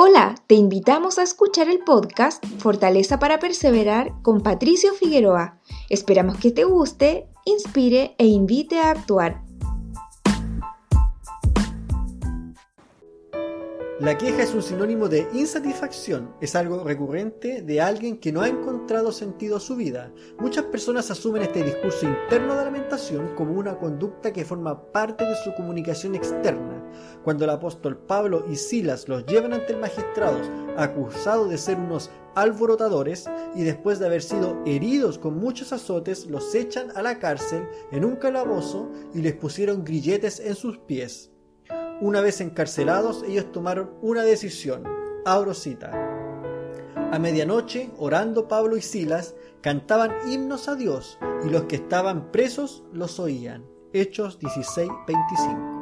Hola, te invitamos a escuchar el podcast Fortaleza para Perseverar con Patricio Figueroa. Esperamos que te guste, inspire e invite a actuar. La queja es un sinónimo de insatisfacción, es algo recurrente de alguien que no ha encontrado sentido a su vida. Muchas personas asumen este discurso interno de lamentación como una conducta que forma parte de su comunicación externa. Cuando el apóstol Pablo y Silas los llevan ante el magistrado acusados de ser unos alborotadores y después de haber sido heridos con muchos azotes los echan a la cárcel en un calabozo y les pusieron grilletes en sus pies. Una vez encarcelados, ellos tomaron una decisión. Abro cita. A medianoche, orando Pablo y Silas, cantaban himnos a Dios, y los que estaban presos los oían. Hechos 16, 25.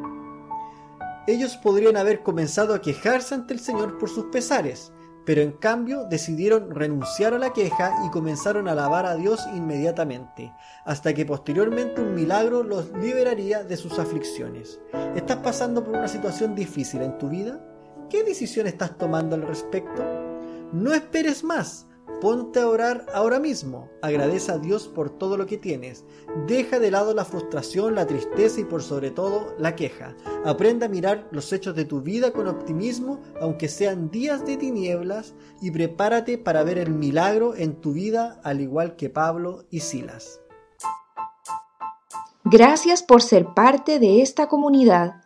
Ellos podrían haber comenzado a quejarse ante el Señor por sus pesares, pero en cambio decidieron renunciar a la queja y comenzaron a alabar a Dios inmediatamente, hasta que posteriormente un milagro los liberaría de sus aflicciones. ¿Estás pasando por una situación difícil en tu vida? ¿Qué decisión estás tomando al respecto? No esperes más, Ponte a orar ahora mismo. Agradece a Dios por todo lo que tienes. Deja de lado la frustración, la tristeza y por sobre todo la queja. Aprende a mirar los hechos de tu vida con optimismo, aunque sean días de tinieblas, y prepárate para ver el milagro en tu vida al igual que Pablo y Silas. Gracias por ser parte de esta comunidad.